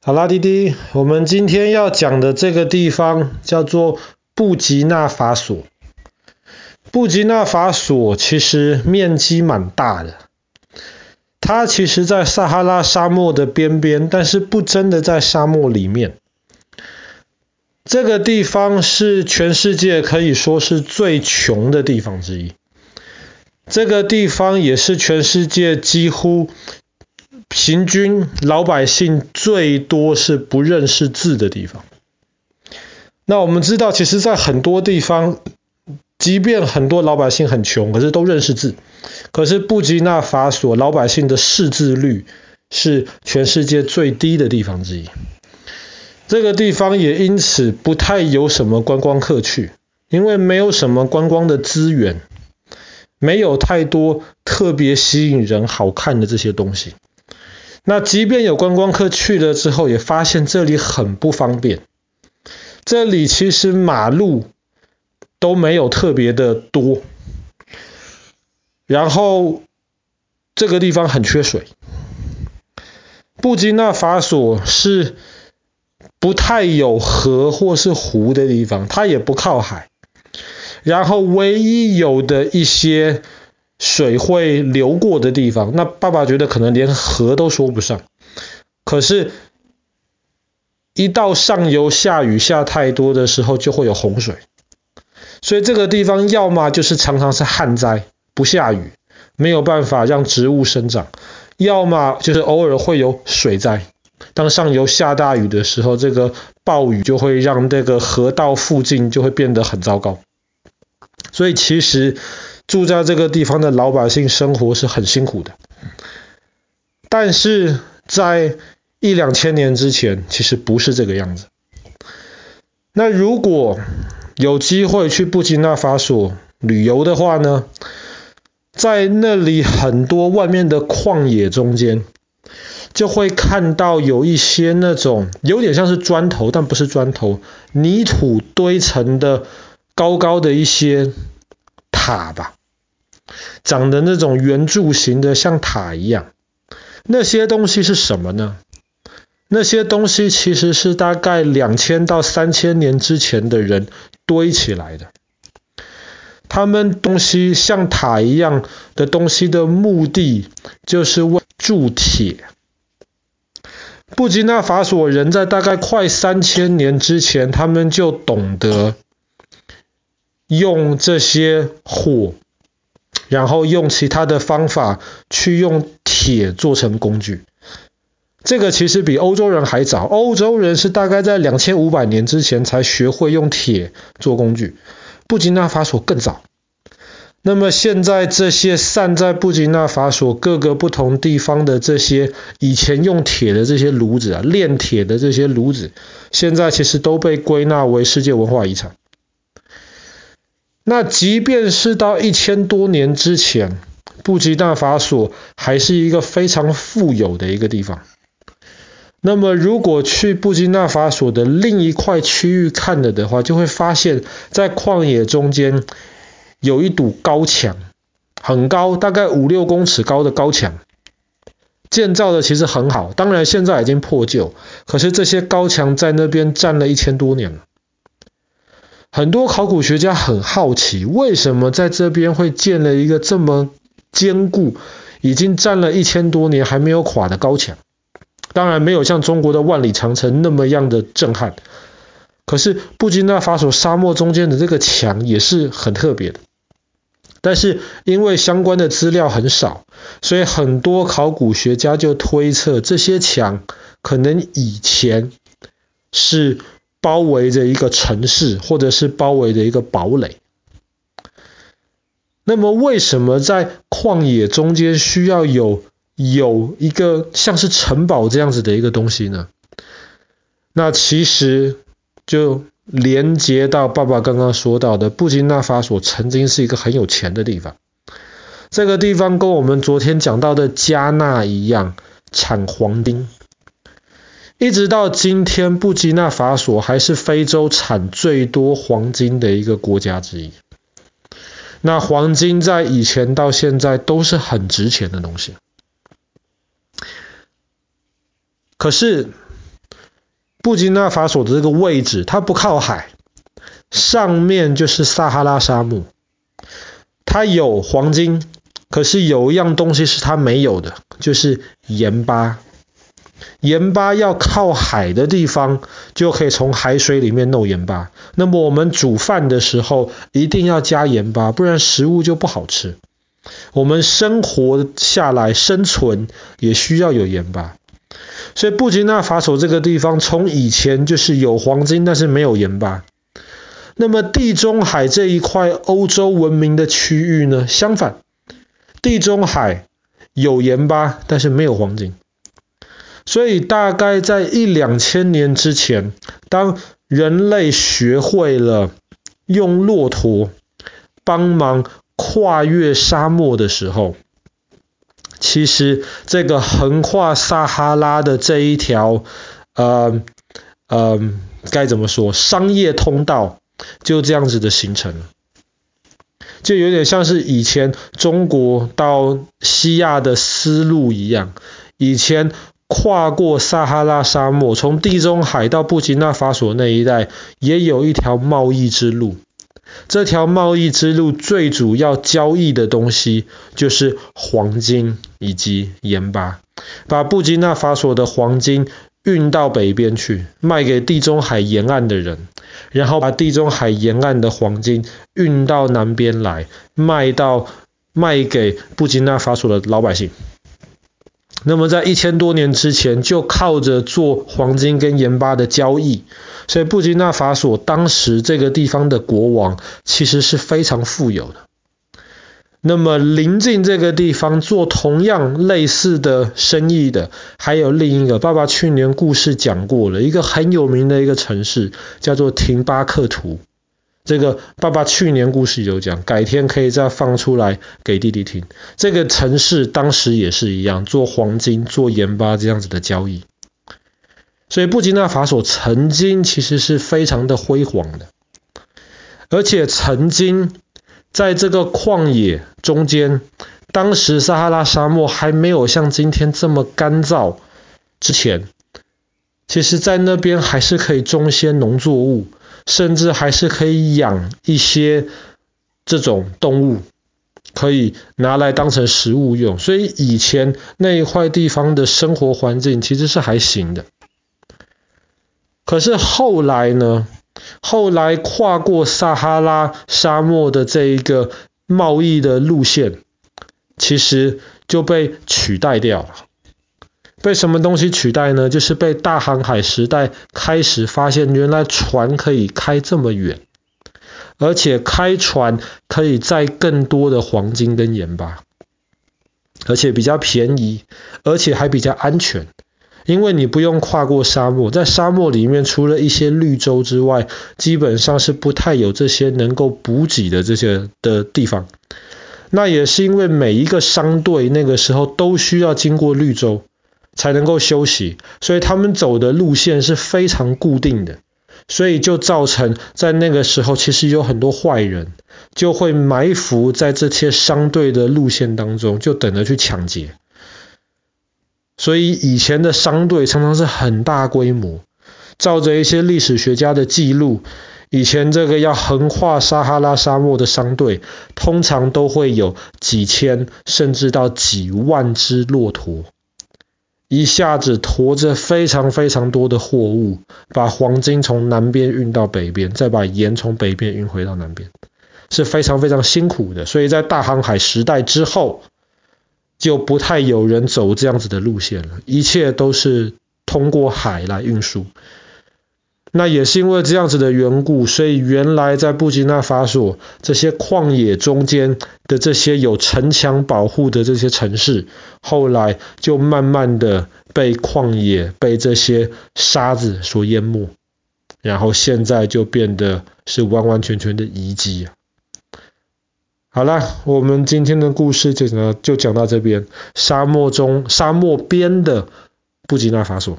好啦，滴滴，我们今天要讲的这个地方叫做布吉纳法索。布吉纳法索其实面积蛮大的，它其实在撒哈拉沙漠的边边，但是不真的在沙漠里面。这个地方是全世界可以说是最穷的地方之一。这个地方也是全世界几乎平均老百姓最多是不认识字的地方。那我们知道，其实，在很多地方，即便很多老百姓很穷，可是都认识字。可是布吉纳法索老百姓的识字率是全世界最低的地方之一。这个地方也因此不太有什么观光客去，因为没有什么观光的资源，没有太多特别吸引人、好看的这些东西。那即便有观光客去了之后，也发现这里很不方便。这里其实马路都没有特别的多，然后这个地方很缺水。布吉纳法索是不太有河或是湖的地方，它也不靠海。然后唯一有的一些水会流过的地方，那爸爸觉得可能连河都说不上。可是，一到上游下雨下太多的时候，就会有洪水。所以这个地方要么就是常常是旱灾，不下雨，没有办法让植物生长；要么就是偶尔会有水灾。当上游下大雨的时候，这个暴雨就会让这个河道附近就会变得很糟糕。所以其实。住在这个地方的老百姓生活是很辛苦的，但是在一两千年之前，其实不是这个样子。那如果有机会去布吉纳法索旅游的话呢，在那里很多外面的旷野中间，就会看到有一些那种有点像是砖头，但不是砖头，泥土堆成的高高的一些塔吧。长的那种圆柱形的，像塔一样。那些东西是什么呢？那些东西其实是大概两千到三千年之前的人堆起来的。他们东西像塔一样的东西的目的，就是为铸铁。布吉纳法索人在大概快三千年之前，他们就懂得用这些火。然后用其他的方法去用铁做成工具，这个其实比欧洲人还早。欧洲人是大概在两千五百年之前才学会用铁做工具，布吉纳法索更早。那么现在这些散在布吉纳法索各个不同地方的这些以前用铁的这些炉子啊，炼铁的这些炉子，现在其实都被归纳为世界文化遗产。那即便是到一千多年之前，布吉纳法索还是一个非常富有的一个地方。那么，如果去布吉纳法索的另一块区域看了的话，就会发现，在旷野中间有一堵高墙，很高，大概五六公尺高的高墙，建造的其实很好。当然，现在已经破旧，可是这些高墙在那边站了一千多年了。很多考古学家很好奇，为什么在这边会建了一个这么坚固、已经站了一千多年还没有垮的高墙？当然没有像中国的万里长城那么样的震撼。可是布吉纳法索沙漠中间的这个墙也是很特别的。但是因为相关的资料很少，所以很多考古学家就推测，这些墙可能以前是。包围着一个城市，或者是包围着一个堡垒。那么，为什么在旷野中间需要有有一个像是城堡这样子的一个东西呢？那其实就连接到爸爸刚刚说到的，布吉纳法索曾经是一个很有钱的地方。这个地方跟我们昨天讲到的加纳一样，产黄金。一直到今天，布吉纳法索还是非洲产最多黄金的一个国家之一。那黄金在以前到现在都是很值钱的东西。可是，布吉纳法索的这个位置，它不靠海，上面就是撒哈拉沙漠。它有黄金，可是有一样东西是它没有的，就是盐巴。盐巴要靠海的地方，就可以从海水里面弄盐巴。那么我们煮饭的时候，一定要加盐巴，不然食物就不好吃。我们生活下来生存也需要有盐巴。所以布吉纳法索这个地方，从以前就是有黄金，但是没有盐巴。那么地中海这一块欧洲文明的区域呢？相反，地中海有盐巴，但是没有黄金。所以大概在一两千年之前，当人类学会了用骆驼帮忙跨越沙漠的时候，其实，这个横跨撒哈拉的这一条，呃呃，该怎么说？商业通道就这样子的形成了，就有点像是以前中国到西亚的丝路一样。以前跨过撒哈拉沙漠，从地中海到布吉纳法索那一带，也有一条贸易之路。这条贸易之路最主要交易的东西就是黄金以及盐巴，把布吉纳法索的黄金运到北边去，卖给地中海沿岸的人，然后把地中海沿岸的黄金运到南边来，卖到卖给布吉纳法索的老百姓。那么在一千多年之前，就靠着做黄金跟盐巴的交易。所以布吉纳法索当时这个地方的国王其实是非常富有的。那么临近这个地方做同样类似的生意的，还有另一个，爸爸去年故事讲过了，一个很有名的一个城市叫做廷巴克图。这个爸爸去年故事有讲，改天可以再放出来给弟弟听。这个城市当时也是一样，做黄金、做盐巴这样子的交易。所以布吉纳法索曾经其实是非常的辉煌的，而且曾经在这个旷野中间，当时撒哈拉沙漠还没有像今天这么干燥之前，其实在那边还是可以种一些农作物，甚至还是可以养一些这种动物，可以拿来当成食物用。所以以前那一块地方的生活环境其实是还行的。可是后来呢？后来跨过撒哈拉沙漠的这一个贸易的路线，其实就被取代掉了。被什么东西取代呢？就是被大航海时代开始发现，原来船可以开这么远，而且开船可以载更多的黄金跟盐巴，而且比较便宜，而且还比较安全。因为你不用跨过沙漠，在沙漠里面，除了一些绿洲之外，基本上是不太有这些能够补给的这些的地方。那也是因为每一个商队那个时候都需要经过绿洲才能够休息，所以他们走的路线是非常固定的，所以就造成在那个时候，其实有很多坏人就会埋伏在这些商队的路线当中，就等着去抢劫。所以以前的商队常常是很大规模，照着一些历史学家的记录，以前这个要横跨撒哈拉沙漠的商队，通常都会有几千甚至到几万只骆驼，一下子驮着非常非常多的货物，把黄金从南边运到北边，再把盐从北边运回到南边，是非常非常辛苦的。所以在大航海时代之后，就不太有人走这样子的路线了，一切都是通过海来运输。那也是因为这样子的缘故，所以原来在布吉纳法索这些旷野中间的这些有城墙保护的这些城市，后来就慢慢的被旷野、被这些沙子所淹没，然后现在就变得是完完全全的遗迹啊。好了，我们今天的故事就讲到就讲到这边。沙漠中，沙漠边的布吉纳法索。